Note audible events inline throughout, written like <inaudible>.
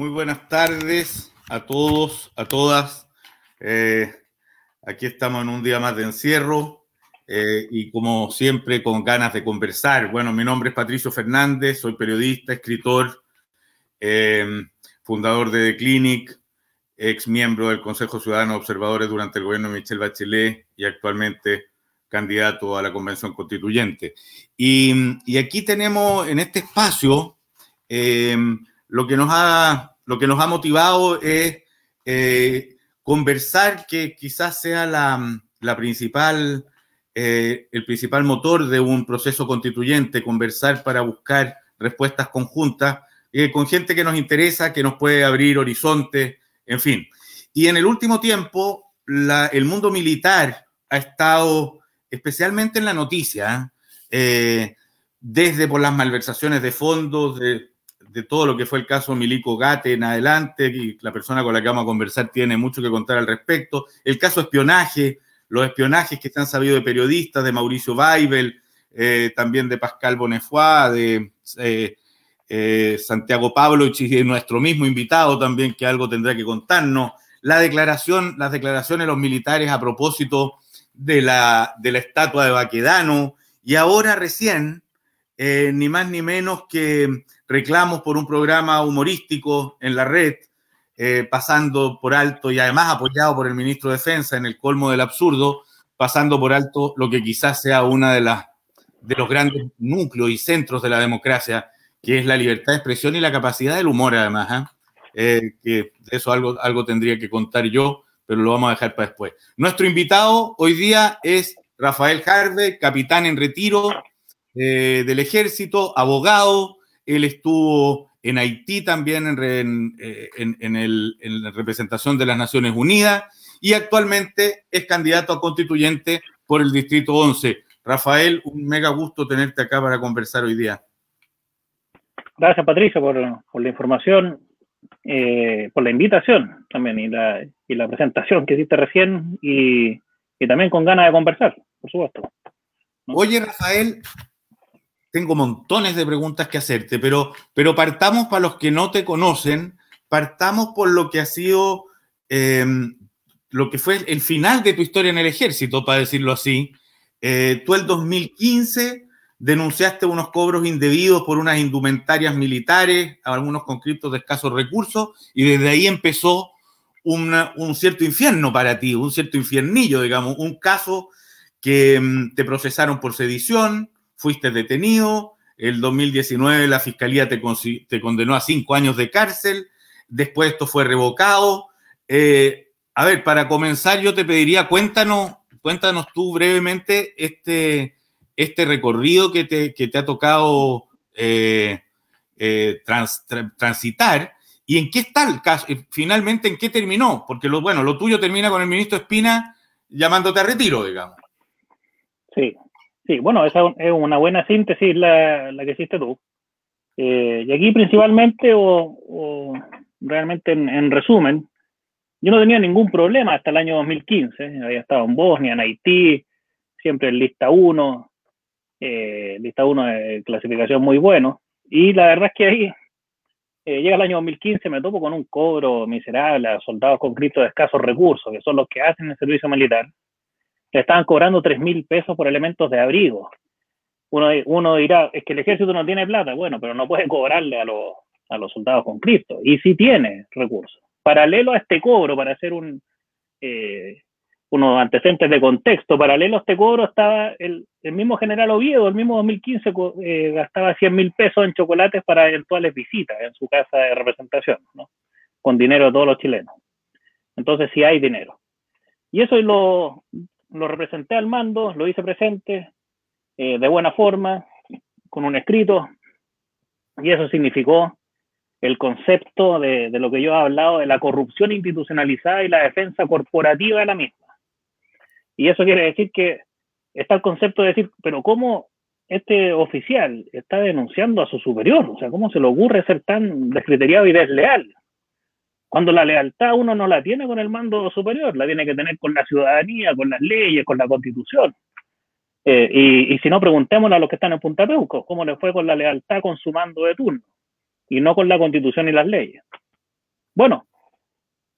Muy buenas tardes a todos, a todas. Eh, aquí estamos en un día más de encierro eh, y como siempre con ganas de conversar. Bueno, mi nombre es Patricio Fernández, soy periodista, escritor, eh, fundador de The Clinic, ex miembro del Consejo Ciudadano de Observadores durante el gobierno de Michelle Bachelet y actualmente candidato a la Convención Constituyente. Y, y aquí tenemos en este espacio lo que nos ha, lo que nos ha motivado es eh, conversar, que quizás sea la, la principal, eh, el principal motor de un proceso constituyente, conversar para buscar respuestas conjuntas eh, con gente que nos interesa, que nos puede abrir horizontes, en fin. Y en el último tiempo, la, el mundo militar ha estado especialmente en la noticia, desde por las malversaciones de fondos, de, de todo lo que fue el caso Milico Gate en adelante, y la persona con la que vamos a conversar tiene mucho que contar al respecto. El caso espionaje, los espionajes que se han sabido de periodistas, de Mauricio Weibel, eh, también de Pascal Bonnefoy, de eh, eh, Santiago Pablo y nuestro mismo invitado también, que algo tendrá que contarnos. La declaración, las declaraciones de los militares a propósito de la, de la estatua de Baquedano, y ahora recién, ni más ni menos que reclamos por un programa humorístico en la red, eh, pasando por alto y además apoyado por el ministro de Defensa en el colmo del absurdo, pasando por alto lo que quizás sea una de las de los grandes núcleos y centros de la democracia, que es la libertad de expresión y la capacidad del humor, además. ¿ah? Eh, que de eso algo, algo tendría que contar yo, pero lo vamos a dejar para después. Nuestro invitado hoy día es Rafael Harve, capitán en retiro eh, del ejército, abogado, él estuvo en Haití también en, en, la representación de las Naciones Unidas y actualmente es candidato a constituyente por el Distrito 11. Rafael, un mega gusto tenerte acá para conversar hoy día. Gracias, Patricio, por, la información, eh, por la invitación también y la, y la presentación que hiciste recién y, y también con ganas de conversar, por supuesto. Oye, Rafael, tengo montones de preguntas que hacerte, pero, pero partamos para los que no te conocen, partamos por lo que ha sido, em, lo que fue el final de tu historia en el ejército, para decirlo así. Eh, tú el 2015 denunciaste unos cobros indebidos por unas indumentarias militares, algunos conscriptos de escasos recursos, y desde ahí empezó un cierto infierno para ti, un cierto infiernillo, digamos, un caso que em, te procesaron por sedición, fuiste detenido, el 2019 la fiscalía te, condenó a cinco años de cárcel, después esto fue revocado. Eh, a ver, para comenzar yo te pediría, cuéntanos, cuéntanos tú brevemente este, este recorrido que te, ha tocado eh, eh, transitar y en qué está el caso, finalmente en qué terminó, porque lo, bueno, lo tuyo termina con el ministro Espina llamándote a retiro, digamos. Sí, Sí, bueno, esa es una buena síntesis la, la que hiciste tú. Eh, y aquí principalmente, o, realmente en, resumen, yo no tenía ningún problema hasta el año 2015. Había estado en Bosnia, en Haití, siempre en lista 1, eh, lista 1 de clasificación muy bueno. Y la verdad es que ahí eh, llega el año 2015, me topo con un cobro miserable a soldados con de escasos recursos, que son los que hacen el servicio militar le estaban cobrando 3 mil pesos por elementos de abrigo. Uno, uno dirá, es que el ejército no tiene plata, bueno, pero no puede cobrarle a, los, a los soldados con Cristo. Y sí tiene recursos. Paralelo a este cobro, para hacer un, eh, unos antecedentes de contexto, paralelo a este cobro estaba el, el mismo general Oviedo, el mismo 2015 eh, gastaba 100 mil pesos en chocolates para eventuales visitas en su casa de representación, ¿no? con dinero de todos los chilenos. Entonces sí hay dinero. Y eso lo, lo representé al mando, lo hice presente eh, de buena forma, con un escrito, y eso significó el concepto de, de, lo que yo he hablado de la corrupción institucionalizada y la defensa corporativa de la misma. Y eso quiere decir que está el concepto de decir, pero ¿cómo este oficial está denunciando a su superior? O sea, ¿cómo se le ocurre ser tan descriteriado y desleal? Cuando la lealtad uno no la tiene con el mando superior, la tiene que tener con la ciudadanía, con las leyes, con la constitución. Eh, y, si no, preguntémosle a los que están en Punta Peuco, cómo le fue con la lealtad con su mando de turno, y no con la constitución y las leyes. Bueno,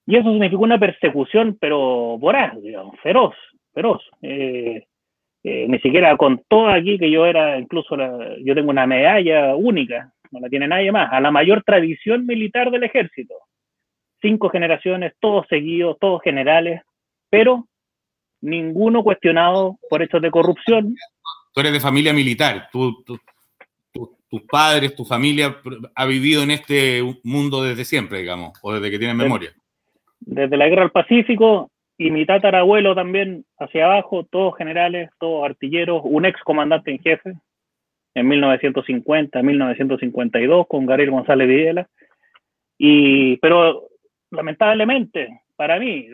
y eso significó una persecución, pero voraz, digamos, feroz, feroz. Eh, eh, ni siquiera contó aquí que yo era, incluso yo tengo una medalla única, no la tiene nadie más, a la mayor tradición militar del ejército. Cinco generaciones, todos seguidos, todos generales, pero ninguno cuestionado por hechos de corrupción. Tú eres de familia militar, tú, tus padres, tu familia ha vivido en este mundo desde siempre, digamos, o desde que tienes memoria. Desde la guerra del Pacífico y mi tatarabuelo también hacia abajo, todos generales, todos artilleros, un ex comandante en jefe en 1950, 1952 con Gabriel González Videla. Y, pero lamentablemente, para mí,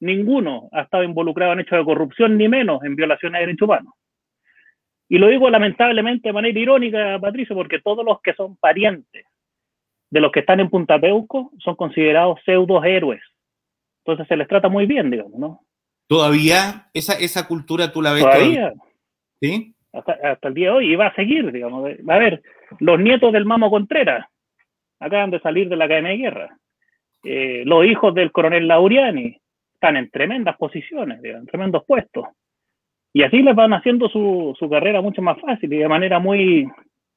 ninguno ha estado involucrado en hechos de corrupción, ni menos en violaciones de derechos humanos. Y lo digo lamentablemente de manera irónica, Patricio, porque todos los que son parientes de los que están en Punta Peuco son considerados pseudo héroes. Entonces se les trata muy bien, digamos, ¿no? ¿Todavía esa, esa cultura tú la ves? Todavía. ¿Sí? Hasta, el día de hoy, y va a seguir, digamos. A ver, los nietos del Mamo Contreras acaban de salir de la Academia de Guerra. Eh, los hijos del coronel Lauriani están en tremendas posiciones, en tremendos puestos. Y así les van haciendo su, su, carrera mucho más fácil y de manera muy,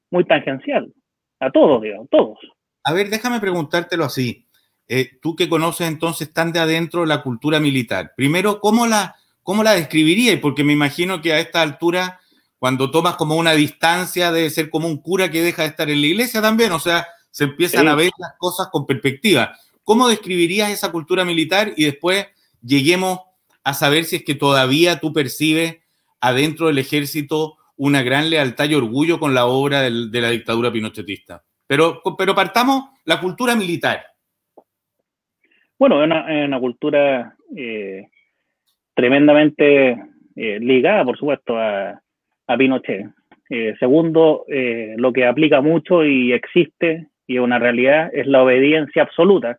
muy tangencial. A todos, digamos, todos. A ver, déjame preguntártelo así. Eh, tú que conoces entonces tan de adentro la cultura militar. Primero, ¿cómo la, cómo la describirías? Porque me imagino que a esta altura, cuando tomas como una distancia, debe ser como un cura que deja de estar en la iglesia también. O sea, se empiezan a ver las cosas con perspectiva. ¿Cómo describirías esa cultura militar? Y después lleguemos a saber si es que todavía tú percibes adentro del ejército una gran lealtad y orgullo con la obra de la dictadura pinochetista. Pero, pero partamos la cultura militar. Bueno, es una, cultura eh, tremendamente eh, ligada, por supuesto, a, Pinochet. Eh, segundo, lo que aplica mucho y existe, y es una realidad, es la obediencia absoluta.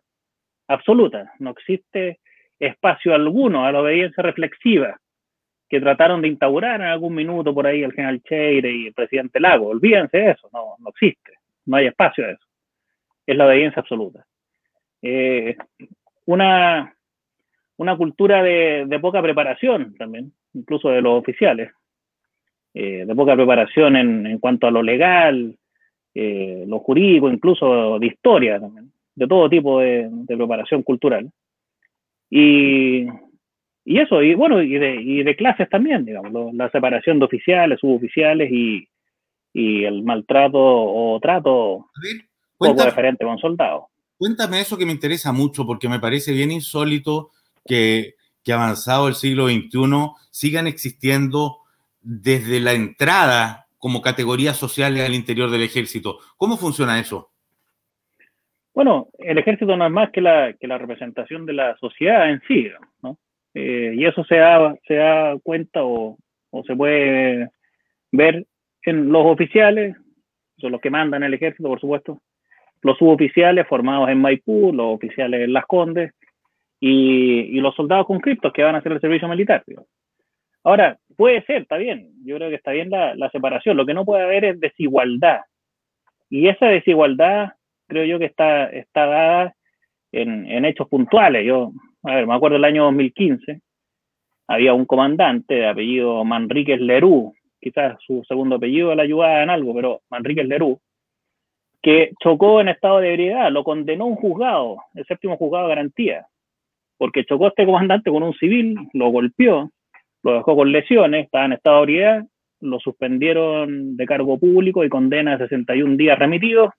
Absoluta. No existe espacio alguno a la obediencia reflexiva que trataron de instaurar en algún minuto por ahí el general Cheire y el presidente Lago. Olvídense de eso, no, no existe no hay espacio a eso. Es la obediencia absoluta. Eh, una, una cultura de, poca preparación también, incluso de los oficiales, eh, de poca preparación en, cuanto a lo legal, eh, lo jurídico, incluso de historia también, de todo tipo de, preparación cultural. Y, eso, y bueno, y de, clases también, digamos, la separación de oficiales, suboficiales y, y el maltrato o trato poco diferente con soldados. Cuéntame eso que me interesa mucho porque me parece bien insólito que, que avanzado el siglo XXI sigan existiendo desde la entrada como categorías sociales al interior del ejército. ¿Cómo funciona eso? Bueno, el ejército no es más que la, que la representación de la sociedad en sí, ¿no? Eh, y eso se da, se da cuenta o, o se puede ver en los oficiales, son los que mandan el ejército, por supuesto, los suboficiales formados en Maipú, los oficiales en Las Condes y, los soldados conscriptos que van a hacer el servicio militar. Ahora, puede ser, está bien, yo creo que está bien la, separación, lo que no puede haber es desigualdad. Y esa desigualdad creo yo que está, está dada en, en hechos puntuales. Yo, a ver, me acuerdo el año 2015, había un comandante de apellido Manríquez Lerú, quizás su segundo apellido le ayudaba en algo, pero Manrique Lerú, que chocó en estado de ebriedad, lo condenó un juzgado, el séptimo juzgado de garantía, porque chocó este comandante con un civil, lo golpeó, lo dejó con lesiones, estaba en estado de ebriedad, lo suspendieron de cargo público y condena a 61 días remitidos,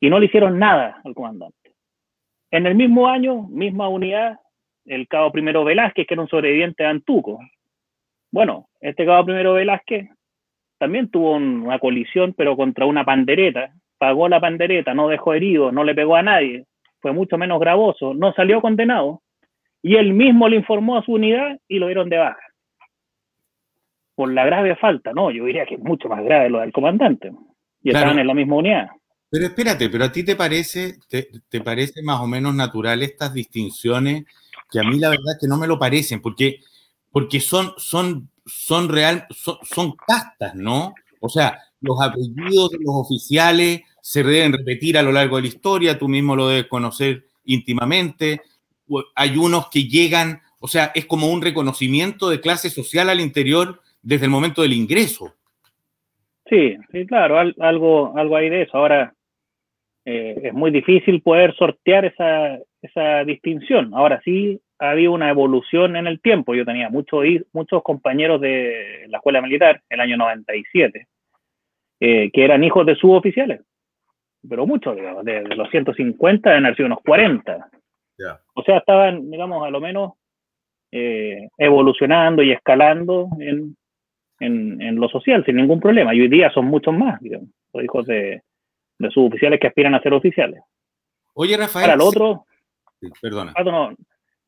y no le hicieron nada al comandante. En el mismo año, misma unidad, el cabo primero Velázquez, que era un sobreviviente de Antuco, bueno, este cabo primero Velázquez también tuvo una colisión, pero contra una pandereta. Pagó la pandereta, no dejó herido, no le pegó a nadie. Fue mucho menos gravoso, no salió condenado. Y él mismo le informó a su unidad y lo dieron de baja. Por la grave falta, no, yo diría que es mucho más grave lo del comandante. Y estaban en la misma unidad. Pero espérate, pero a ti te parece, te, parece más o menos natural estas distinciones que a mí la verdad es que no me lo parecen, porque porque son, son, son real, son, castas, ¿no? O sea, los apellidos de los oficiales se deben repetir a lo largo de la historia, tú mismo lo debes conocer íntimamente. Hay unos que llegan, o sea, es como un reconocimiento de clase social al interior desde el momento del ingreso. Sí, sí, claro, algo, algo hay de eso. Ahora, eh, es muy difícil poder sortear esa, esa distinción. Ahora sí, ha habido una evolución en el tiempo. Yo tenía muchos, muchos compañeros de la escuela militar, el año 97, eh, que eran hijos de suboficiales, pero muchos, digamos, de, los 150 han sido unos 40. O sea, estaban, digamos, a lo menos eh, evolucionando y escalando en, en, lo social sin ningún problema. Y hoy día son muchos más, digamos, los hijos de, de suboficiales que aspiran a ser oficiales. Oye, Rafael. Para el otro, perdona. Ah, no,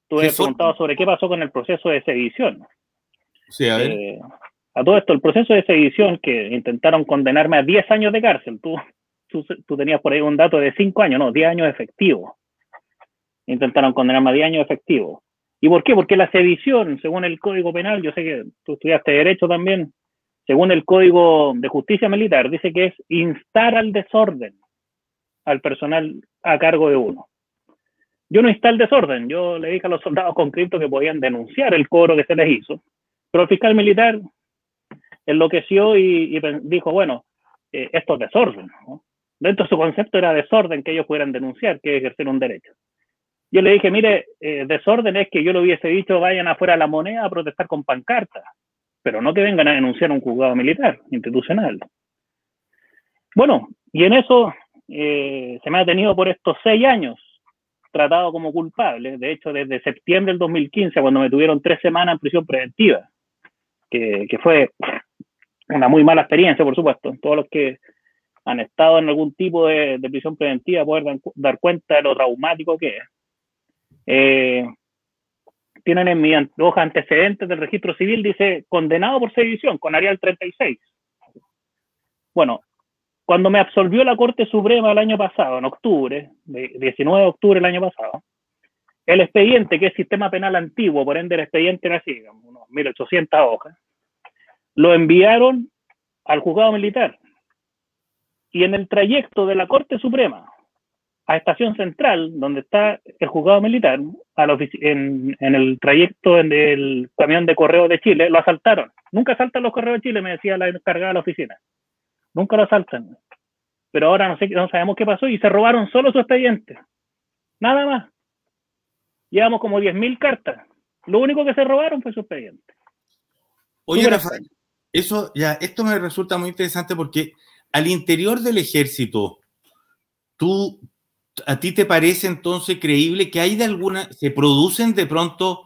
tú has preguntado sobre qué pasó con el proceso de sedición. Sí, a ver. Eh, a todo esto, el proceso de sedición que intentaron condenarme a 10 años de cárcel, tú, tú, tenías por ahí un dato de 5 años, no, 10 años efectivos. Intentaron condenarme a 10 años efectivos. ¿Y por qué? Porque la sedición, según el Código Penal, yo sé que tú estudiaste Derecho también, según el Código de Justicia Militar, dice que es instar al desorden al personal a cargo de uno. Yo no insté el desorden, yo le dije a los soldados con que podían denunciar el cobro que se les hizo, pero el fiscal militar enloqueció y, dijo, bueno, eh, esto es desorden. Dentro de su concepto era desorden que ellos pudieran denunciar, que ejercer un derecho. Yo le dije, mire, eh, desorden es que yo le hubiese dicho, vayan afuera a la moneda a protestar con pancartas, pero no que vengan a denunciar un juzgado militar, institucional. Bueno, y en eso eh, se me ha tenido por estos seis años tratado como culpable. De hecho, desde septiembre del 2015, cuando me tuvieron tres semanas en prisión preventiva, que, fue una muy mala experiencia, por supuesto. Todos los que han estado en algún tipo de, prisión preventiva pueden dar, cuenta de lo traumático que es. Eh, tienen en mi hoja antecedentes del registro civil, dice condenado por sedición con Arial 36. Bueno, cuando me absolvió la Corte Suprema el año pasado, en octubre, 19 de octubre del año pasado, el expediente, que es sistema penal antiguo, por ende el expediente era así, unos 1800 hojas, lo enviaron al juzgado militar. Y en el trayecto de la Corte Suprema a Estación Central, donde está el juzgado militar, en, en, el trayecto en el camión de correo de Chile, lo asaltaron. Nunca asaltan los correos de Chile, me decía la encargada de la oficina. Nunca lo asaltan. Pero ahora no sé, no sabemos qué pasó y se robaron solo su expediente. Nada más. Llevamos como 10.000 cartas. Lo único que se robaron fue su expediente. Oye, Rafael, eso ya, esto me resulta muy interesante porque al interior del ejército, tú, a ti te parece entonces creíble que hay de alguna, se producen de pronto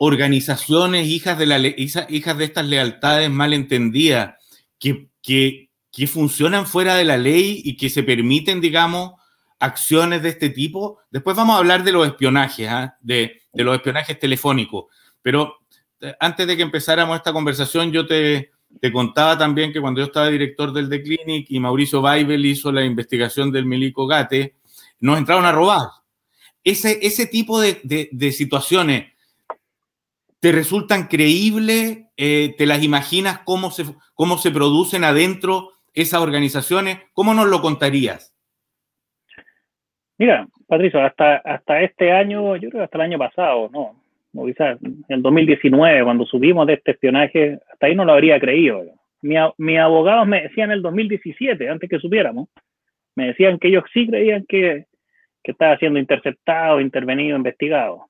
organizaciones hijas de, la, hijas de estas lealtades malentendidas que, que, que funcionan fuera de la ley y que se permiten, digamos, acciones de este tipo. Después vamos a hablar de los espionajes, ¿ah? de, los espionajes telefónicos. Pero eh, antes de que empezáramos esta conversación, yo te, contaba también que cuando yo estaba director del The Clinic y Mauricio Weibel hizo la investigación del Milico Gate, nos entraron a robar. Ese, ese tipo de, de situaciones te resultan creíbles, eh, te las imaginas cómo se, cómo se producen adentro esas organizaciones? ¿Cómo nos lo contarías? Mira, Patricio, hasta, hasta este año, yo creo que hasta el año pasado, no, no quizás el 2019, cuando subimos de este espionaje, hasta ahí no lo habría creído. Mis mi abogados me decían en el 2017, antes que supiéramos, me decían que ellos sí creían que, estaba siendo interceptado, intervenido, investigado.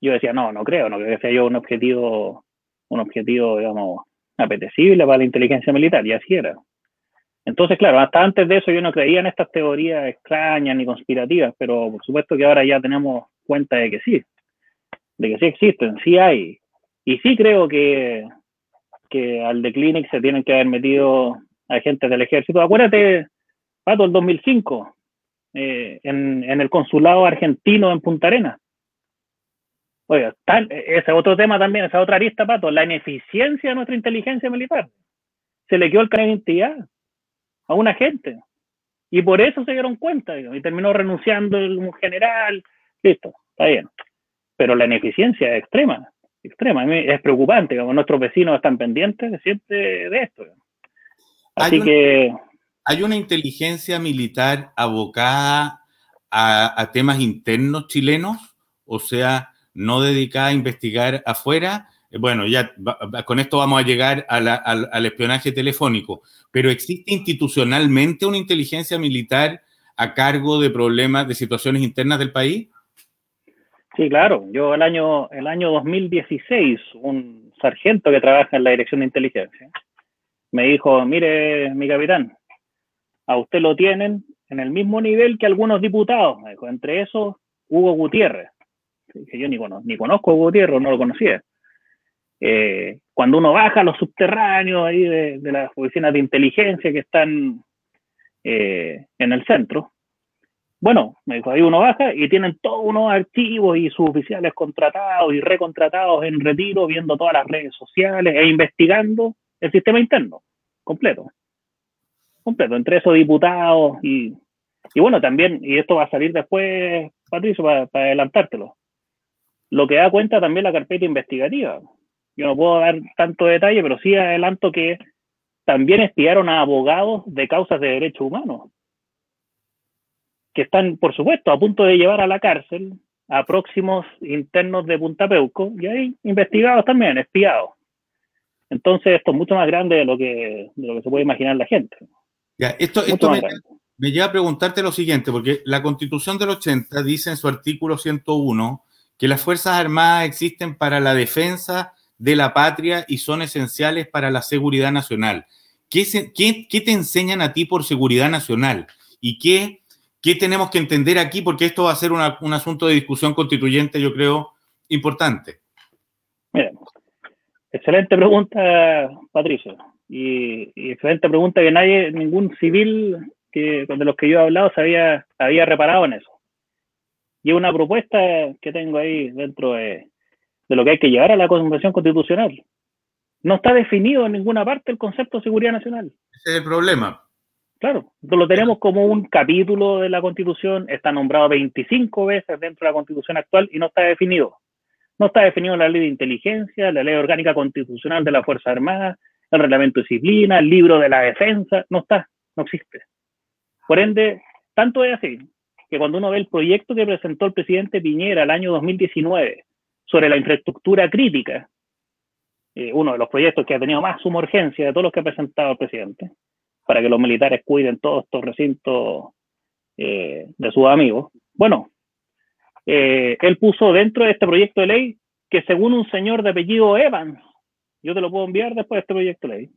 Yo decía, no, no creo, no creo que sea yo un objetivo, un objetivo, digamos, apetecible para la inteligencia militar, y así era. Entonces, claro, hasta antes de eso yo no creía en estas teorías extrañas ni conspirativas, pero por supuesto que ahora ya tenemos cuenta de que sí, de que sí existen, sí hay. Y sí creo que, que al The Clinic se tienen que haber metido agentes del ejército. Acuérdate, Pato, el 2005, eh, en, en, el consulado argentino en Punta Arenas. Oiga, ese es otro tema también, esa otra arista, Pato, la ineficiencia de nuestra inteligencia militar. Se le quedó el canal de identidad a un agente. Y por eso se dieron cuenta, y terminó renunciando un general, listo, está bien. Pero la ineficiencia es extrema, extrema, es preocupante, como nuestros vecinos están pendientes siempre de esto. Así que... ¿Hay una inteligencia militar abocada a, temas internos chilenos? O sea, no dedicada a investigar afuera. Eh, bueno, ya con esto vamos a llegar al espionaje telefónico, pero ¿existe institucionalmente una inteligencia militar a cargo de problemas, de situaciones internas del país? Sí, claro. Yo el año, el año 2016, un sargento que trabaja en la Dirección de Inteligencia, me dijo, mire, mi capitán, a usted lo tienen en el mismo nivel que algunos diputados, me dijo, entre esos Hugo Gutiérrez, que yo ni, conozco, ni conozco a Hugo Gutiérrez, no lo conocía. Eh, cuando uno baja a los subterráneos ahí de, las oficinas de inteligencia que están eh, en el centro, bueno, me dijo, ahí uno baja y tienen todos unos archivos y sus oficiales contratados y recontratados en retiro, viendo todas las redes sociales e investigando el sistema interno, completo. Completo, entre esos diputados y, y bueno, también, y esto va a salir después, Patricio, para, adelantártelo, lo que da cuenta también la carpeta investigativa. Yo no puedo dar tanto detalle, pero sí adelanto que también espiaron a abogados de causas de derechos humanos que están, por supuesto, a punto de llevar a la cárcel a próximos internos de Punta Peuco y hay investigados también, espiados. Entonces, esto es mucho más grande de lo que, de lo que se puede imaginar la gente. Ya, esto, esto me, me, lleva a preguntarte lo siguiente, porque la Constitución del 80 dice en su artículo 101 que las Fuerzas Armadas existen para la defensa de la patria y son esenciales para la seguridad nacional. ¿Qué, qué, qué te enseñan a ti por seguridad nacional? ¿Y qué ¿Qué tenemos que entender aquí? Porque esto va a ser un asunto de discusión constituyente, yo creo, importante. Mira, excelente pregunta, Patricio. Y, excelente pregunta que nadie, ningún civil que, de los que yo he hablado se había, había reparado en eso. Y una propuesta que tengo ahí dentro de, de lo que hay que llevar a la Convención Constitucional. No está definido en ninguna parte el concepto de seguridad nacional. Ese es el problema. Claro, lo tenemos como un capítulo de la Constitución, está nombrado 25 veces dentro de la Constitución actual y no está definido. No está definido la ley de inteligencia, la ley orgánica constitucional de la Fuerza Armada, el reglamento de disciplina, el libro de la defensa, no está, no existe. Por ende, tanto es así que cuando uno ve el proyecto que presentó el presidente Piñera el año 2019 sobre la infraestructura crítica, eh, uno de los proyectos que ha tenido más suma urgencia de todos los que ha presentado el presidente, para que los militares cuiden todos estos recintos eh, de sus amigos. Bueno, eh, él puso dentro de este proyecto de ley que según un señor de apellido Evans, yo te lo puedo enviar después de este proyecto de ley,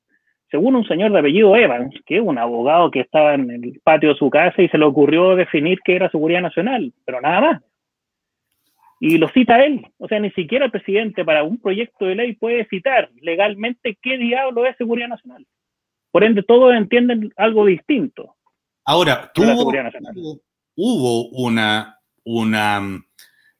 según un señor de apellido Evans, que es un abogado que estaba en el patio de su casa y se le ocurrió definir qué era seguridad nacional, pero nada más. Y lo cita él. O sea, ni siquiera el presidente para un proyecto de ley puede citar legalmente qué diablo es seguridad nacional. Por ende, todos entienden algo distinto. Ahora, tuvo, hubo una, una,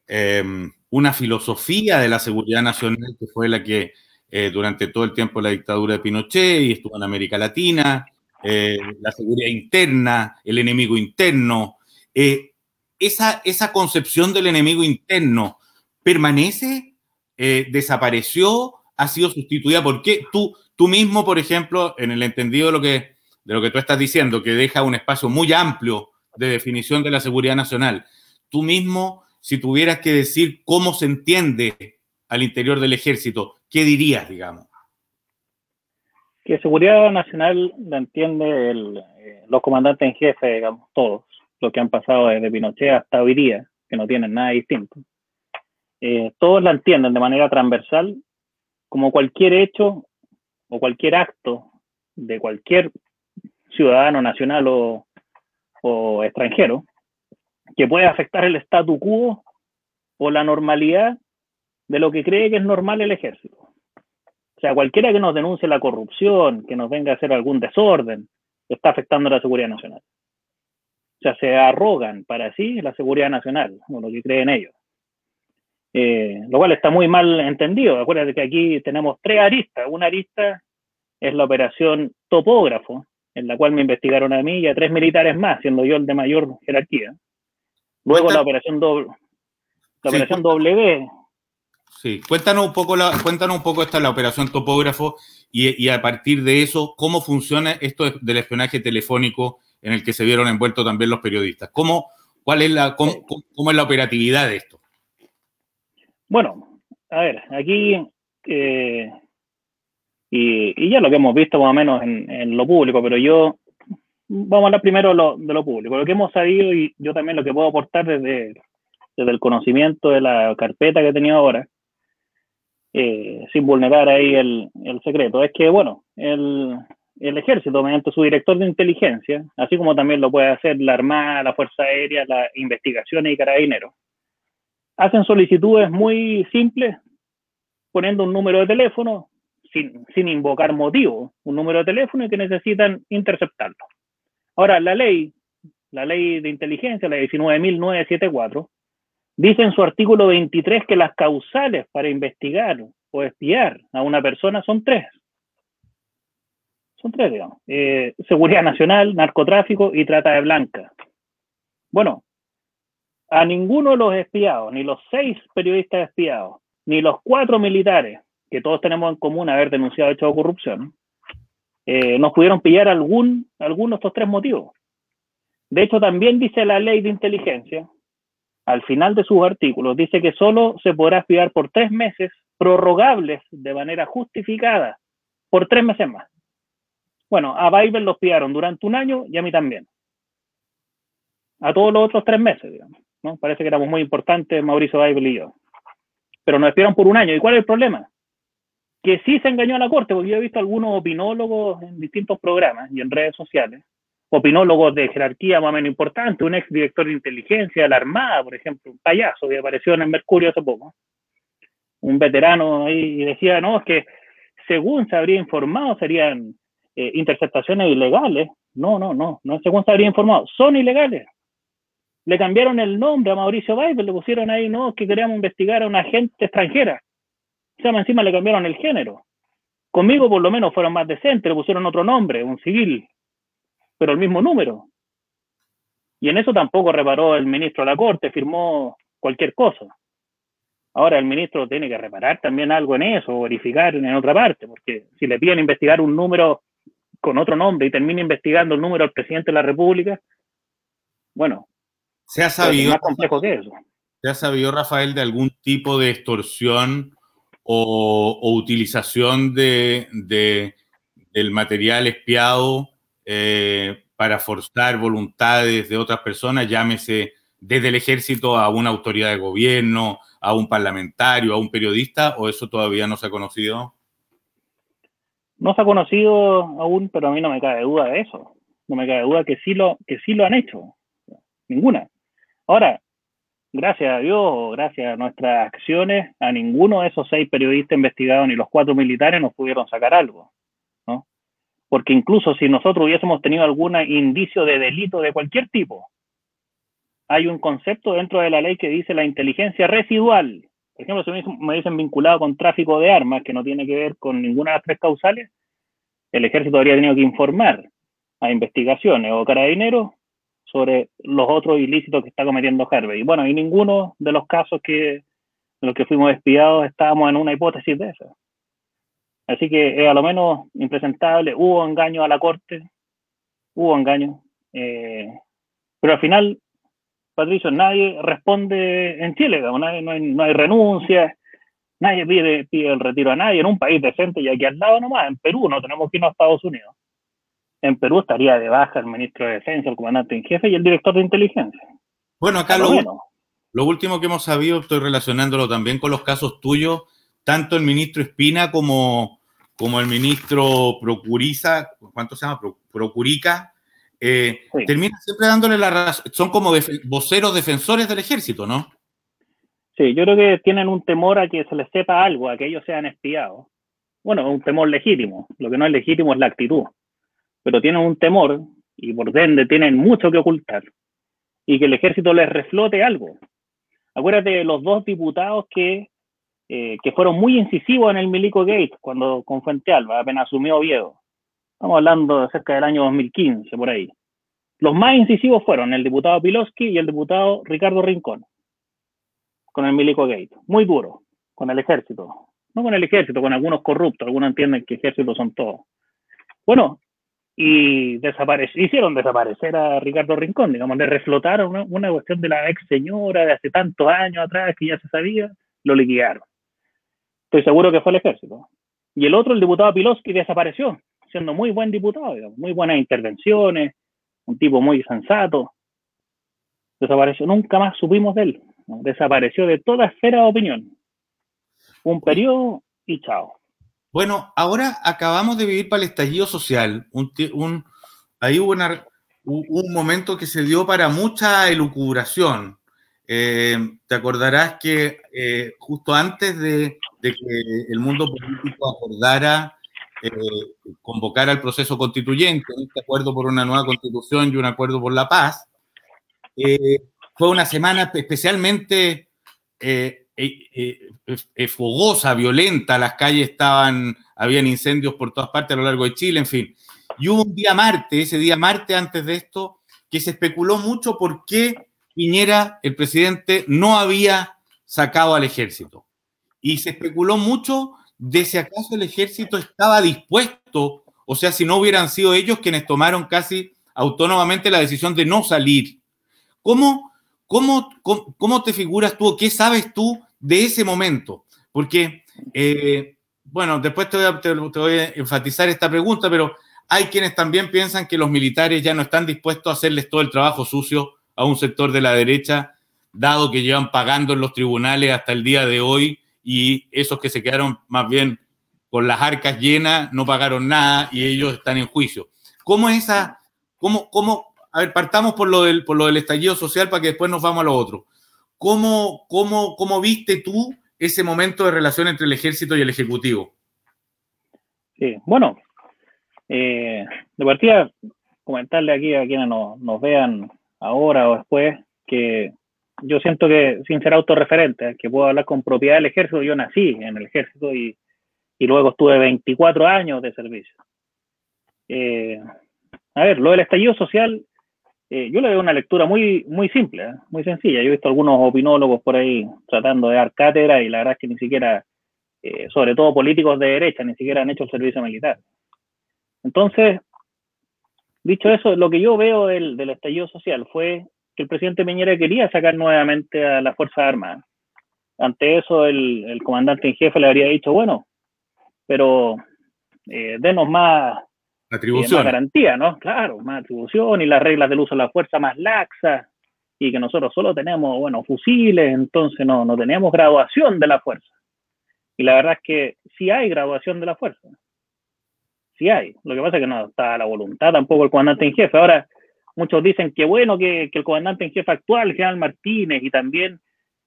em, una filosofía de la seguridad nacional que fue la que eh, durante todo el tiempo de la dictadura de Pinochet y estuvo en América Latina, eh, la seguridad interna, el enemigo interno. Eh, esa, esa concepción del enemigo interno permanece, desapareció, ha sido sustituida. ¿Por qué? Tú, Tú mismo, por ejemplo, en el entendido de lo que, de lo que tú estás diciendo, que deja un espacio muy amplio de definición de la seguridad nacional, tú mismo, si tuvieras que decir cómo se entiende al interior del ejército, ¿qué dirías, digamos? Que seguridad nacional la entiende eh, los comandantes en jefe, digamos, todos, los que han pasado desde Pinochet hasta hoy día, que no tienen nada distinto. Eh, todos la entienden de manera transversal como cualquier hecho o cualquier acto de cualquier ciudadano nacional o, extranjero que puede afectar el statu quo o la normalidad de lo que cree que es normal el ejército. O sea, cualquiera que nos denuncie la corrupción, que nos venga a hacer algún desorden, está afectando la seguridad nacional. O sea, se arrogan para sí la seguridad nacional, o lo que creen ellos. Eh, lo cual está muy mal entendido. Acuérdate que aquí tenemos tres aristas. Una arista es la operación Topógrafo, en la cual me investigaron a mí y a tres militares más, siendo yo el de mayor jerarquía. Luego la operación doble, la operación W, Sí, cuéntanos un poco, la, cuéntanos un poco esta la operación topógrafo y, a partir de eso, cómo funciona esto del espionaje telefónico en el que se vieron envueltos también los periodistas. ¿Cómo, cuál es la, cómo, es la operatividad de esto? Bueno, a ver, aquí, eh, y, ya lo que hemos visto más o menos en, lo público, pero yo, vamos a hablar primero de lo público, lo que hemos sabido y yo también lo que puedo aportar desde, desde el conocimiento de la carpeta que he tenido ahora, eh, sin vulnerar ahí el, secreto, es que, bueno, el, el, ejército, mediante su director de inteligencia, así como también lo puede hacer la Armada, la Fuerza Aérea, las investigaciones y carabineros, hacen solicitudes muy simples, poniendo un número de teléfono, sin, sin invocar motivo, un número de teléfono y que necesitan interceptarlo. Ahora, la ley, la ley de inteligencia, la 19.974, Dice en su artículo 23 que las causales para investigar o espiar a una persona son tres. Son tres, digamos. Eh, seguridad nacional, narcotráfico y trata de blanca. Bueno, a ninguno de los espiados, ni los seis periodistas espiados, ni los cuatro militares, que todos tenemos en común haber denunciado hechos de corrupción, eh, nos pudieron pillar algún, alguno de estos tres motivos. De hecho, también dice la ley de inteligencia al final de sus artículos, dice que solo se podrá espiar por tres meses, prorrogables de manera justificada, por tres meses más. Bueno, a Weibel los espiaron durante un año y a mí también. A todos los otros tres meses, digamos. ¿no? Parece que éramos muy importantes, Mauricio Weibel y yo. Pero nos espiaron por un año. ¿Y cuál es el problema? Que sí se engañó a la Corte, porque yo he visto algunos opinólogos en distintos programas y en redes sociales opinólogos de jerarquía más o menos importante, un ex director de inteligencia de la Armada, por ejemplo, un payaso que apareció en el Mercurio hace poco, un veterano ahí, decía, no, es que según se habría informado serían eh, interceptaciones ilegales. No, no, no, no según se habría informado, son ilegales. Le cambiaron el nombre a Mauricio Weibel, le pusieron ahí, no, que queríamos investigar a una agente extranjera. O sea, encima le cambiaron el género. Conmigo por lo menos fueron más decentes, le pusieron otro nombre, un civil, pero el mismo número. Y en eso tampoco reparó el ministro de la Corte, firmó cualquier cosa. Ahora el ministro tiene que reparar también algo en eso, verificar en otra parte, porque si le piden investigar un número con otro nombre y termina investigando el número del presidente de la República, bueno, se ha sabido, más complejo que eso. ¿Se ha sabido, Rafael, de algún tipo de extorsión o, utilización de, del material espiado eh, para forzar voluntades de otras personas, llámese desde el ejército a una autoridad de gobierno, a un parlamentario, a un periodista, o eso todavía no se ha conocido? No se ha conocido aún, pero a mí no me cabe duda de eso. No me cabe duda que sí lo, que sí lo han hecho. Ninguna. Ahora, gracias a Dios, gracias a nuestras acciones, a ninguno de esos seis periodistas investigados ni los cuatro militares nos pudieron sacar algo porque incluso si nosotros hubiésemos tenido algún indicio de delito de cualquier tipo, hay un concepto dentro de la ley que dice la inteligencia residual. Por ejemplo, si me dicen vinculado con tráfico de armas, que no tiene que ver con ninguna de las tres causales, el ejército habría tenido que informar a investigaciones o carabineros sobre los otros ilícitos que está cometiendo Harvey. Y bueno, y ninguno de los casos que en los que fuimos espiados estábamos en una hipótesis de esa. Así que a lo menos impresentable, hubo engaño a la corte, hubo engaño, eh, pero al final, Patricio, nadie responde en Chile, no, hay, no, hay, renuncia, nadie pide, pide el retiro a nadie en un país decente y aquí al lado nomás, en Perú, no tenemos que irnos a Estados Unidos. En Perú estaría de baja el ministro de Defensa, el comandante en jefe y el director de inteligencia. Bueno, acá lo, lo último que hemos sabido, estoy relacionándolo también con los casos tuyos, tanto el ministro Espina como como el ministro Procuriza, ¿cuánto se llama? Procurica, eh, termina siempre dándole la razón, son como voceros defensores del ejército, ¿no? Sí, yo creo que tienen un temor a que se les sepa algo, a que ellos sean espiados. Bueno, un temor legítimo, lo que no es legítimo es la actitud, pero tienen un temor y por ende tienen mucho que ocultar y que el ejército les reflote algo. Acuérdate de los dos diputados que eh, que fueron muy incisivos en el Milico Gate cuando con Fuente Alba, apenas asumió Oviedo. Estamos hablando de cerca del año 2015, por ahí. Los más incisivos fueron el diputado Piloski y el diputado Ricardo Rincón, con el Milico Gate. Muy duro. con el ejército. No con el ejército, con algunos corruptos. Algunos entienden que ejércitos son todos. Bueno, y hicieron desaparecer a Ricardo Rincón, digamos, le reflotaron una, cuestión de la ex señora de hace tantos años atrás que ya se sabía, lo liquidaron. Estoy seguro que fue el ejército. Y el otro, el diputado Piloski, desapareció, siendo muy buen diputado, muy buenas intervenciones, un tipo muy sensato. Desapareció, nunca más supimos de él. Desapareció de toda esfera de opinión. Un periodo y chao. Bueno, ahora acabamos de vivir para el estallido social. Un, ahí hubo un momento que se dio para mucha elucubración. Eh, te acordarás que eh, justo antes de, que el mundo político acordara eh, convocar al proceso constituyente, este acuerdo por una nueva constitución y un acuerdo por la paz, fue una semana especialmente fogosa, violenta, las calles estaban, habían incendios por todas partes a lo largo de Chile, en fin. Y hubo un día martes, ese día martes antes de esto, que se especuló mucho por qué Piñera, el presidente, no había sacado al ejército. Y se especuló mucho de si acaso el ejército estaba dispuesto, o sea, si no hubieran sido ellos quienes tomaron casi autónomamente la decisión de no salir. ¿Cómo, cómo, cómo, te figuras tú, qué sabes tú de ese momento? Porque, eh, bueno, después te voy, a, enfatizar esta pregunta, pero hay quienes también piensan que los militares ya no están dispuestos a hacerles todo el trabajo sucio a un sector de la derecha, dado que llevan pagando en los tribunales hasta el día de hoy y esos que se quedaron más bien con las arcas llenas no pagaron nada y ellos están en juicio. ¿Cómo es esa, cómo, cómo, a ver, partamos por lo del, por lo del estallido social para que después nos vamos a lo otro. ¿Cómo, cómo, cómo viste tú ese momento de relación entre el ejército y el ejecutivo? Sí, bueno, eh, de partida, comentarle aquí a quienes nos, nos vean ahora o después, que yo siento que, sin ser autorreferente, que puedo hablar con propiedad del ejército, yo nací en el ejército y, y luego estuve 24 años de servicio. Eh, a ver, lo del estallido social, eh, yo le doy una lectura muy, muy simple, ¿eh? muy sencilla. Yo he visto algunos opinólogos por ahí tratando de dar cátedra y la verdad es que ni siquiera, sobre todo políticos de derecha, ni siquiera han hecho el servicio militar. Entonces, Dicho eso, lo que yo veo del, estallido social fue que el presidente Piñera quería sacar nuevamente a las Fuerzas Armadas. Ante eso, el, comandante en jefe le habría dicho, bueno, pero eh, denos más, eh, atribución. garantía, ¿no? Claro, más atribución y las reglas del uso de la fuerza más laxas y que nosotros solo tenemos, bueno, fusiles, entonces no, no tenemos graduación de la fuerza. Y la verdad es que sí hay graduación de la fuerza hay. Lo que pasa es que no está la voluntad tampoco el comandante en jefe. Ahora, muchos dicen que bueno que, el comandante en jefe actual, el general Martínez, y también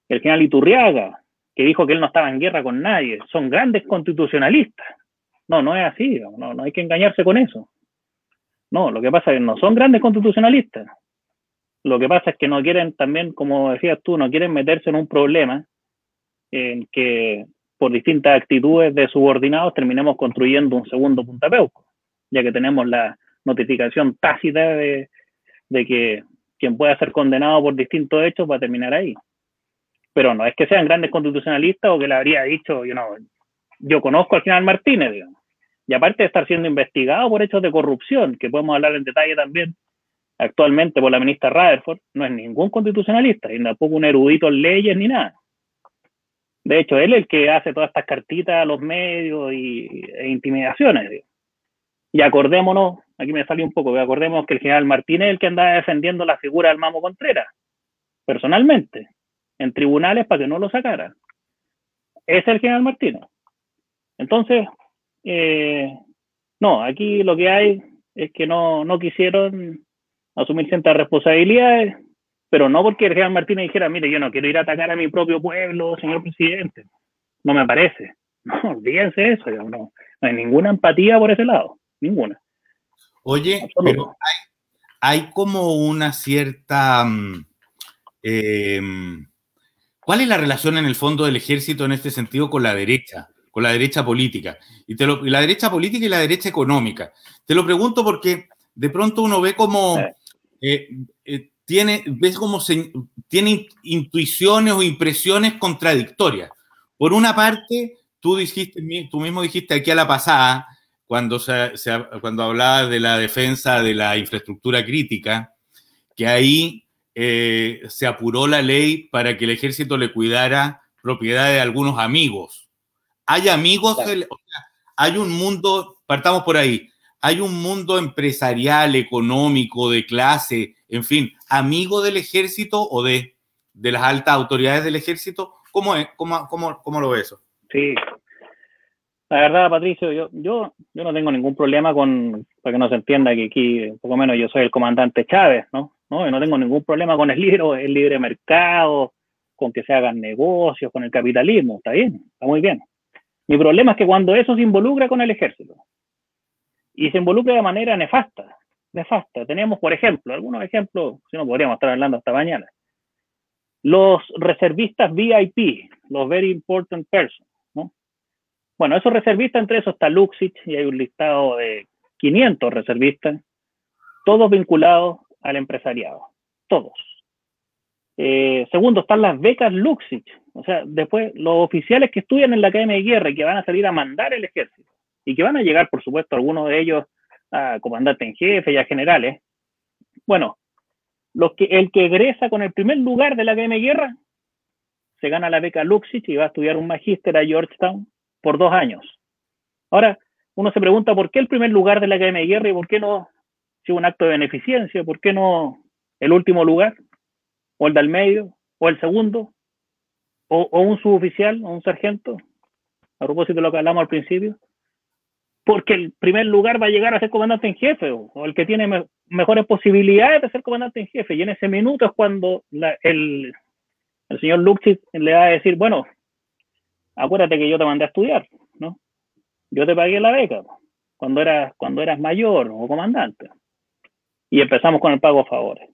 el general Iturriaga, que dijo que él no estaba en guerra con nadie, son grandes constitucionalistas. No, no es así, no, no hay que engañarse con eso. No, lo que pasa es que no son grandes constitucionalistas. Lo que pasa es que no quieren también, como decías tú, no quieren meterse en un problema en que por distintas actitudes de subordinados terminemos construyendo un segundo Punta Peuco, ya que tenemos la notificación tácita de, que quien pueda ser condenado por distintos hechos va a terminar ahí. Pero no es que sean grandes constitucionalistas o que le habría dicho, yo, no, yo conozco al general Martínez, digamos. Y aparte de estar siendo investigado por hechos de corrupción, que podemos hablar en detalle también, actualmente por la ministra Rutherford, no es ningún constitucionalista y tampoco un erudito en leyes ni nada. De hecho, él es el que hace todas estas cartitas a los medios y, e intimidaciones. Y acordémonos, aquí me salió un poco, acordemos que el general Martínez es el que andaba defendiendo la figura del Mamo Contreras, personalmente, en tribunales para que no lo sacaran. Es el general Martínez. Entonces, eh, no, aquí lo que hay es que no, no quisieron asumir ciertas responsabilidades pero no porque el general Martínez dijera, mire, yo no quiero ir a atacar a mi propio pueblo, señor presidente. No me parece. <laughs> No, olvídense eso, no, no hay ninguna empatía por ese lado, ninguna. Oye, pero hay, como una cierta... Mm, em, ¿Cuál es la relación en el fondo del ejército en este sentido con la derecha, con la derecha política? Y, te la derecha política y la derecha económica. Te lo pregunto porque de pronto uno ve como... Eh, eh, tiene, ves como se, tiene intuiciones o impresiones contradictorias. Por una parte, tú, dijiste, tú mismo dijiste aquí a la pasada, cuando, se, cuando hablaba de la defensa de la infraestructura crítica, que ahí eh, se apuró la ley para que el ejército le cuidara propiedades de algunos amigos. Hay amigos, hay un mundo, partamos por ahí, hay un mundo empresarial, económico, de clase, en fin, amigo del ejército o de, de las altas autoridades del ejército. ¿Cómo, es? ¿Cómo, cómo, cómo lo ves eso? Sí, la verdad, Patricio, yo, yo, yo no tengo ningún problema con, para que no se entienda que aquí, poco menos, yo soy el comandante Chávez, ¿no? ¿No? Yo no tengo ningún problema con el libre, el libre mercado, con que se hagan negocios, con el capitalismo, está bien, está muy bien. Mi problema es que cuando eso se involucra con el ejército y se involucra de manera nefasta, nefasta. Tenemos, por ejemplo, algunos ejemplos, si no podríamos estar hablando hasta mañana. Los reservistas VIP, los Very Important Persons, bueno, esos reservistas, entre esos está Luxich y hay un listado de 500 reservistas, todos vinculados al empresariado, todos. Eh, segundo, están las becas Luxich, o sea, después los oficiales que estudian en la Academia de Guerra y que van a salir a mandar el ejército y que van a llegar, por supuesto, algunos de ellos a comandante en jefe y a generales. Bueno, los que, el que egresa con el primer lugar de la Academia de Guerra se gana la beca Luxich y va a estudiar un magíster a Georgetown por dos años. Ahora, uno se pregunta por qué el primer lugar de la Academia de Guerra y por qué no, si un acto de beneficencia, por qué no el último lugar, o el del medio, o el segundo, o, un suboficial, o un sargento, a propósito de lo que hablamos al principio, porque el primer lugar va a llegar a ser comandante en jefe, o, el que tiene mejores posibilidades de ser comandante en jefe, y en ese minuto es cuando el, el señor Luxich le va a decir, bueno, acuérdate que yo te mandé a estudiar, ¿no? Yo te pagué la beca cuando eras, cuando eras mayor o comandante. Y empezamos con el pago a favores.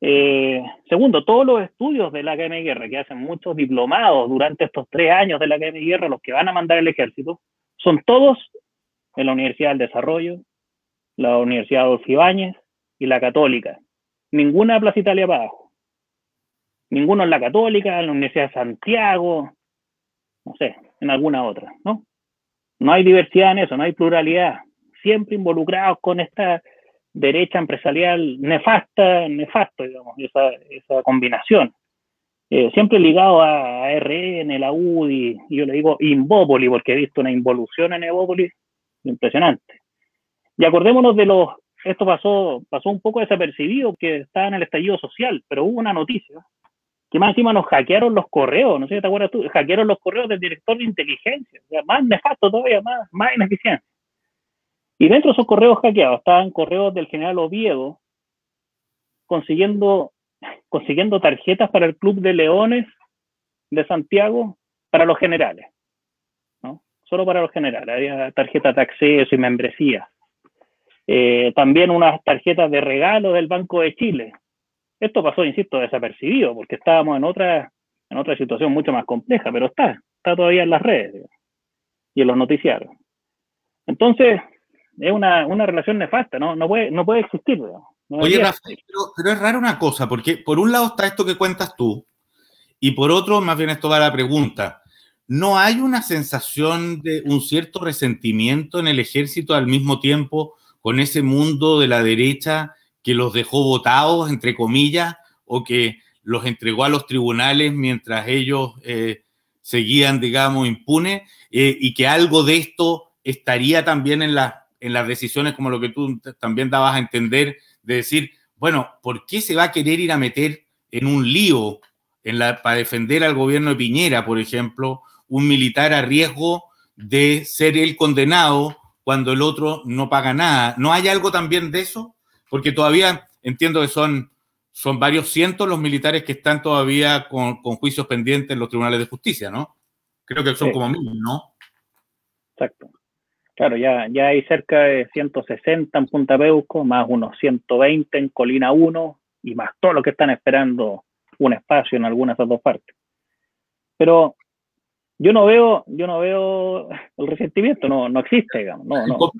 Eh, segundo, todos los estudios de la Academia de Guerra, que hacen muchos diplomados durante estos tres años de la Academia de Guerra, los que van a mandar el ejército, son todos en la Universidad del Desarrollo, la Universidad Adolfo Ibáñez y la Católica. Ninguna Plaza Italia para abajo. Ninguno en la Católica, en la Universidad de Santiago, no sé, en alguna otra, ¿no? No hay diversidad en eso, no hay pluralidad. Siempre involucrados con esta derecha empresarial nefasta, nefasto, digamos, esa, esa combinación. Eh, siempre ligado a RN, la UDI, yo le digo Invópoli, porque he visto una involución en Evópoli impresionante. Y acordémonos de los, esto pasó, pasó un poco desapercibido, que estaba en el estallido social, pero hubo una noticia que más encima nos hackearon los correos, no sé si te acuerdas tú, hackearon los correos del director de inteligencia, o sea, más nefasto todavía, más, más ineficiente. Y dentro de esos correos hackeados estaban correos del general Oviedo consiguiendo, consiguiendo tarjetas para el Club de Leones de Santiago para los generales, ¿no? Solo para los generales, había tarjetas de acceso y membresía. Eh, también unas tarjetas de regalo del Banco de Chile, esto pasó, insisto, desapercibido, porque estábamos en otra, en otra situación mucho más compleja, pero está, está todavía en las redes y en los noticiarios. Entonces, es una, una relación nefasta, ¿no? No puede, no puede existir. Oye, Rafael, pero, es raro una cosa, porque por un lado está esto que cuentas tú, y por otro, más bien esto va a la pregunta. ¿No hay una sensación de un cierto resentimiento en el ejército al mismo tiempo con ese mundo de la derecha que los dejó votados, entre comillas, o que los entregó a los tribunales mientras ellos eh, seguían, digamos, impunes, eh, y que algo de esto estaría también en, en las decisiones, como lo que tú también dabas a entender, de decir, bueno, ¿por qué se va a querer ir a meter en un lío en la, para defender al gobierno de Piñera, por ejemplo, un militar a riesgo de ser el condenado cuando el otro no paga nada? ¿No hay algo también de eso? Porque todavía entiendo que son, son varios cientos los militares que están todavía con, juicios pendientes en los tribunales de justicia, ¿no? Creo que son como mil, ¿no? Exacto. Claro, ya, ya hay cerca de 160 en Punta Peuco, más unos 120 en Colina 1 y más todos los que están esperando un espacio en algunas de esas dos partes. Pero yo no veo, yo no veo el resentimiento, no, no existe, digamos. No, no.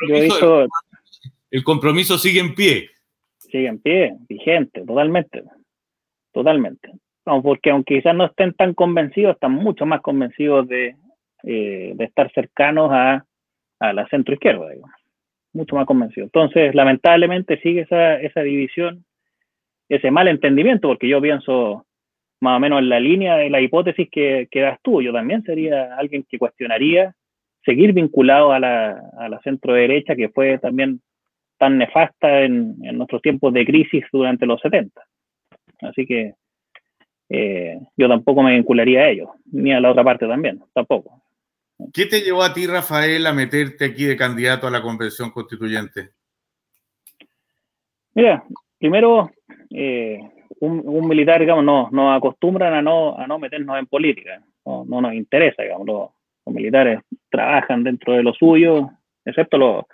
el compromiso sigue en pie sigue en pie, vigente, totalmente, totalmente. porque aunque quizás no estén tan convencidos, están mucho más convencidos de, eh, de estar cercanos a, a la centro izquierda, mucho más convencidos. Entonces, lamentablemente sigue esa, esa división, ese mal entendimiento, porque yo pienso más o menos en la línea de la hipótesis que, que das tú, yo también sería alguien que cuestionaría seguir vinculado a la, a la centro derecha, que fue también tan nefasta en, en nuestros tiempos de crisis durante los 70. Así que eh, yo tampoco me vincularía a ellos, ni a la otra parte también, tampoco. ¿Qué te llevó a ti, Rafael, a meterte aquí de candidato a la convención constituyente? Mira, primero, eh, un, militar, digamos, no, nos acostumbran a no, a no meternos en política, no, nos interesa, digamos, los, militares trabajan dentro de lo suyo, excepto los,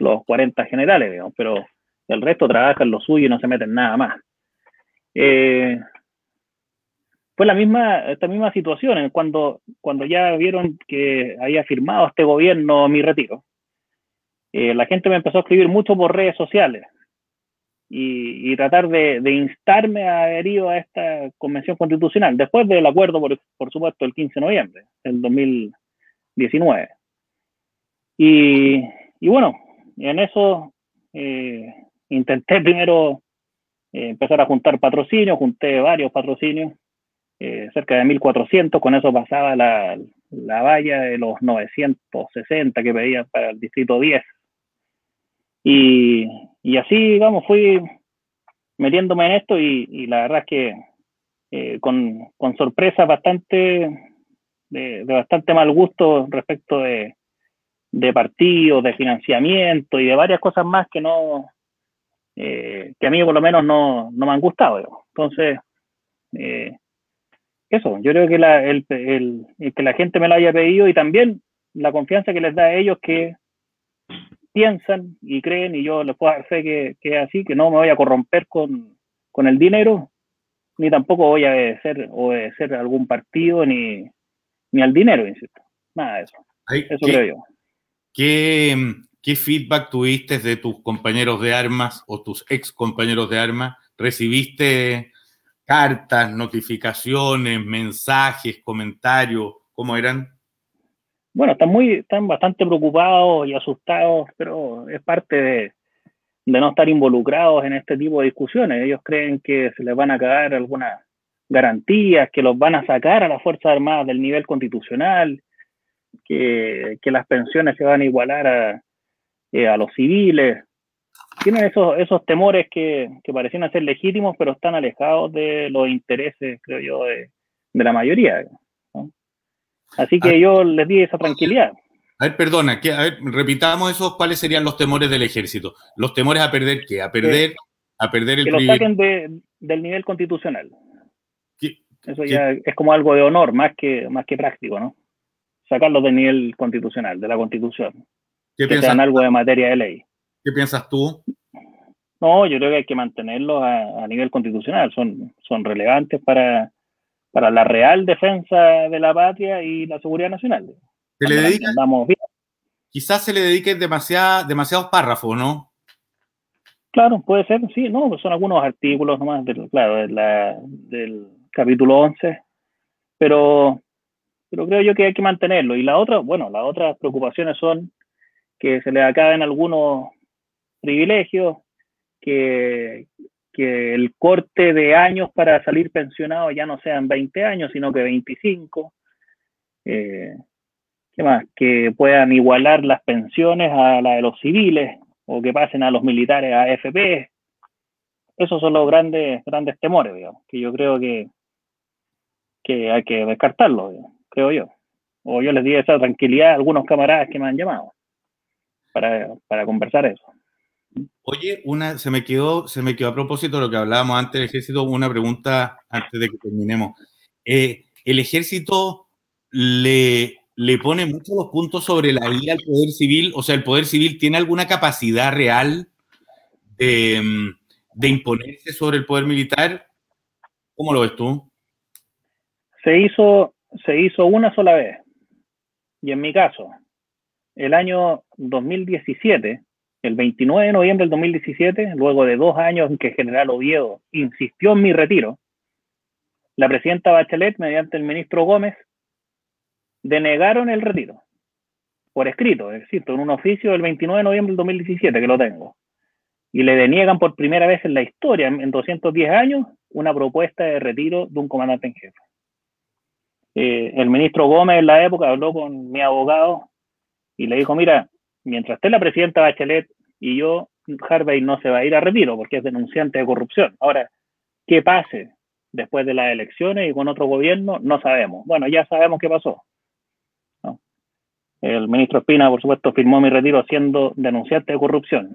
los 40 generales, digamos, pero el resto trabajan lo suyo y no se meten nada más. Eh, fue la misma, esta misma situación cuando, cuando ya vieron que había firmado este gobierno mi retiro. Eh, la gente me empezó a escribir mucho por redes sociales y, tratar de, instarme a adherir a esta convención constitucional, después del acuerdo, por, por supuesto, el 15 de noviembre del 2019. Y, y bueno, en eso eh, intenté primero eh, empezar a juntar patrocinios, junté varios patrocinios, eh, cerca de 1.400, con eso pasaba la, la valla de los 960 que pedían para el distrito 10. Y, y así, digamos, fui metiéndome en esto y, y la verdad es que con, con sorpresa bastante, de, bastante mal gusto respecto de, de partidos, de financiamiento y de varias cosas más que no, eh, que a mí por lo menos no, no me han gustado. Entonces, eh, eso, yo creo que la, el, el, que la gente me lo haya pedido y también la confianza que les da a ellos que piensan y creen, y yo les puedo dar fe que, que es así, que no me voy a corromper con, con el dinero, ni tampoco voy a obedecer, obedecer a algún partido, ni, ni al dinero, insisto. Nada de eso. eso creo yo. ¿Qué, ¿Qué feedback tuviste de tus compañeros de armas o tus ex compañeros de armas? ¿Recibiste cartas, notificaciones, mensajes, comentarios? ¿Cómo eran? Bueno, están muy, están bastante preocupados y asustados, pero es parte de, de no estar involucrados en este tipo de discusiones. Ellos creen que se les van a caer algunas garantías, que los van a sacar a las Fuerzas Armadas del nivel constitucional, que, que las pensiones se van a igualar a, eh, a los civiles. Tienen esos, esos temores que, que parecían ser legítimos, pero están alejados de los intereses, creo yo, de, de la mayoría. Así que ah. yo les di esa tranquilidad. A ver, perdona, que, a ver, repitamos esos, ¿cuáles serían los temores del ejército? ¿Los temores a perder qué? ¿A perder, a perder el Que lo saquen de, del nivel constitucional. Eso ya es como algo de honor, más que, más que práctico, ¿no? Sacarlos del nivel constitucional, de la constitución. ¿Qué que sean algo de materia de ley. ¿Qué piensas tú? No, yo creo que hay que mantenerlos a, nivel constitucional. Son, son relevantes para, para la real defensa de la patria y la seguridad nacional. Se le dedican, quizás se le dediquen demasiados párrafos, ¿no? Claro, puede ser, sí, no, pues son algunos artículos nomás, del, claro, del capítulo 11, pero, pero creo yo que hay que mantenerlo. Y la otra, bueno, las otras preocupaciones son que se les acaben algunos privilegios, que, que el corte de años para salir pensionado ya no sean 20 años, sino que 25. Eh, ¿Qué más? Que puedan igualar las pensiones a la de los civiles o que pasen a los militares a AFP. Esos son los grandes, grandes temores, digamos, que yo creo que, que hay que descartarlos, creo yo. O yo les di esa tranquilidad a algunos camaradas que me han llamado para, para conversar eso. Oye, una, se me quedó, se me quedó a propósito de lo que hablábamos antes del ejército, una pregunta antes de que terminemos. Eh, ¿El ejército le, le pone muchos los puntos sobre la vía al poder civil? O sea, ¿el poder civil tiene alguna capacidad real de, de imponerse sobre el poder militar? ¿Cómo lo ves tú? Se hizo, se hizo una sola vez. Y en mi caso, el año 2017, el 29 de noviembre del 2017, luego de dos años en que el general Oviedo insistió en mi retiro, la presidenta Bachelet, mediante el ministro Gómez, denegaron el retiro por escrito, es decir, en un oficio del 29 de noviembre del 2017 que lo tengo. Y le deniegan por primera vez en la historia, en 210 años, una propuesta de retiro de un comandante en jefe. Eh, el ministro Gómez en la época habló con mi abogado y le dijo, mira, mientras esté la presidenta Bachelet y yo, Harvey no se va a ir a retiro porque es denunciante de corrupción. Ahora, ¿qué pase después de las elecciones y con otro gobierno? No sabemos. Bueno, ya sabemos qué pasó. El ministro Espina, por supuesto, firmó mi retiro siendo denunciante de corrupción.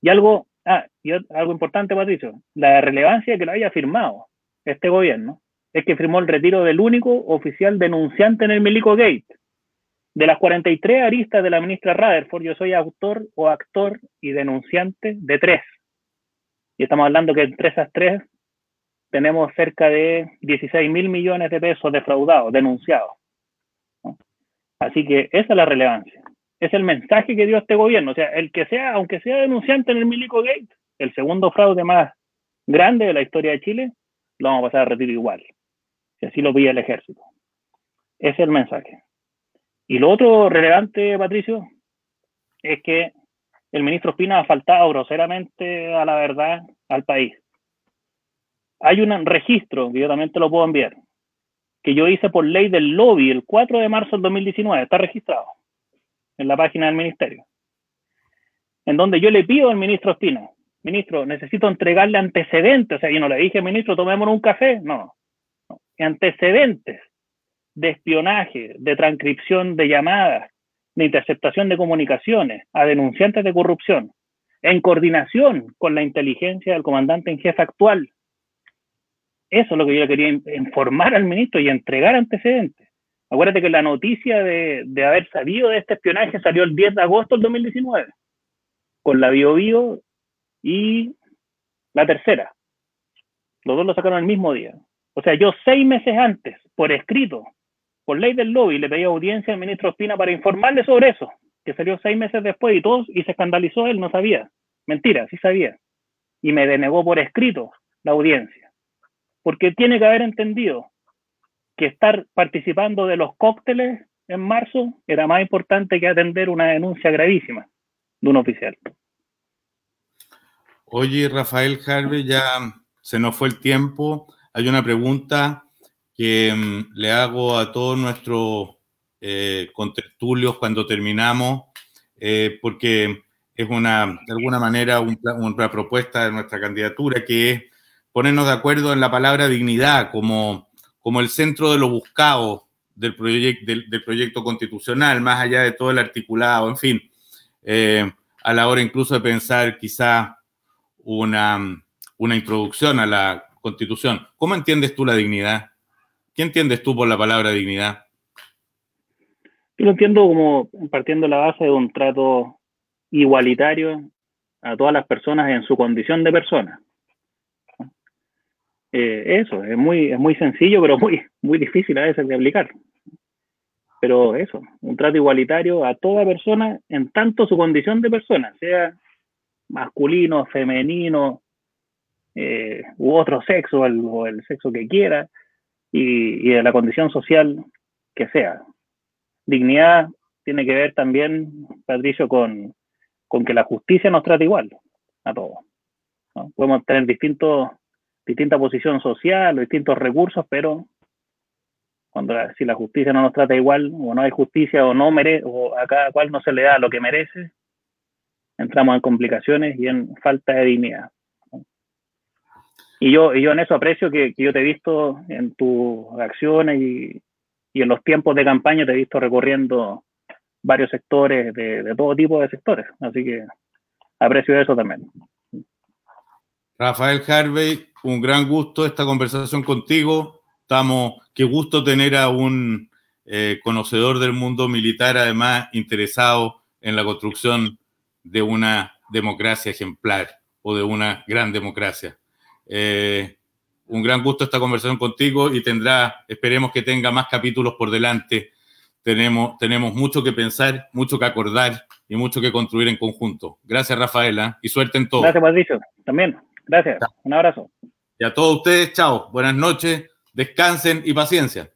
Y algo, ah, y algo importante, Patricio, la relevancia que lo haya firmado este gobierno es que firmó el retiro del único oficial denunciante en el Milico Gate. De las 43 aristas de la ministra Rutherford, yo soy autor o actor y denunciante de tres. Y estamos hablando que entre esas tres tenemos cerca de 16 mil millones de pesos defraudados, denunciados. Así que esa es la relevancia. Es el mensaje que dio este gobierno. O sea, el que sea, aunque sea denunciante en el Milico Gate, el segundo fraude más grande de la historia de Chile, lo vamos a pasar a retiro igual. Si así lo pide el ejército. Ese es el mensaje. Y lo otro relevante, Patricio, es que el ministro Espina ha faltado groseramente a la verdad al país. Hay un registro, que yo también te lo puedo enviar, que yo hice por ley del lobby el 4 de marzo del 2019, está registrado en la página del ministerio, en donde yo le pido al ministro Espina, ministro, necesito entregarle antecedentes, o sea, yo no le dije, ministro, tomémonos un café, no. Antecedentes de espionaje, de transcripción de llamadas, de interceptación de comunicaciones a denunciantes de corrupción, en coordinación con la inteligencia del comandante en jefe actual, eso es lo que yo quería informar al ministro y entregar antecedentes. Acuérdate que la noticia de, haber sabido de este espionaje salió el 10 de agosto del 2019, con la BioBio y la tercera. Los dos lo sacaron el mismo día. O sea, yo seis meses antes, por escrito, por ley del lobby, le pedí audiencia al ministro Espina para informarle sobre eso, que salió seis meses después y todos, y se escandalizó, él no sabía. Mentira, sí sabía. Y me denegó por escrito la audiencia porque tiene que haber entendido que estar participando de los cócteles en marzo era más importante que atender una denuncia gravísima de un oficial. Oye, Rafael Harvey, ya se nos fue el tiempo. Hay una pregunta que mm, le hago a todos nuestros eh, contertulios cuando terminamos, eh, porque es una, de alguna manera, una propuesta de nuestra candidatura, que es ponernos de acuerdo en la palabra dignidad como, como el centro de lo buscado del, del, proyecto constitucional, más allá de todo el articulado, en fin, eh, a la hora incluso de pensar quizá una, una introducción a la constitución. ¿Cómo entiendes tú la dignidad? ¿Qué entiendes tú por la palabra dignidad? Yo lo entiendo como partiendo la base de un trato igualitario a todas las personas en su condición de persona. Eh, eso, es muy, es muy sencillo, pero muy, muy difícil a veces de aplicar. Pero eso, un trato igualitario a toda persona en tanto su condición de persona, sea masculino, femenino, eh, u otro sexo, o el sexo que quiera, y, de la condición social que sea. Dignidad tiene que ver también, Patricio, con, con que la justicia nos trata igual a todos. Podemos tener distintos distinta posición social, distintos recursos, pero cuando si la justicia no nos trata igual, o no hay justicia, o no merece, o a cada cual no se le da lo que merece, entramos en complicaciones y en falta de dignidad. Y yo, y yo en eso aprecio que, yo te he visto en tus acciones y, y, en los tiempos de campaña te he visto recorriendo varios sectores, de, de todo tipo de sectores. Así que aprecio eso también. Rafael Harvey, un gran gusto esta conversación contigo. Estamos, qué gusto tener a un eh, conocedor del mundo militar, además interesado en la construcción de una democracia ejemplar o de una gran democracia. Eh, un gran gusto esta conversación contigo y tendrá, esperemos que tenga más capítulos por delante. Tenemos, tenemos mucho que pensar, mucho que acordar y mucho que construir en conjunto. Gracias, Rafaela, y suerte en todo. Gracias, Patricio. También. Gracias. Un abrazo. Y a todos ustedes, chao. Buenas noches. Descansen y paciencia.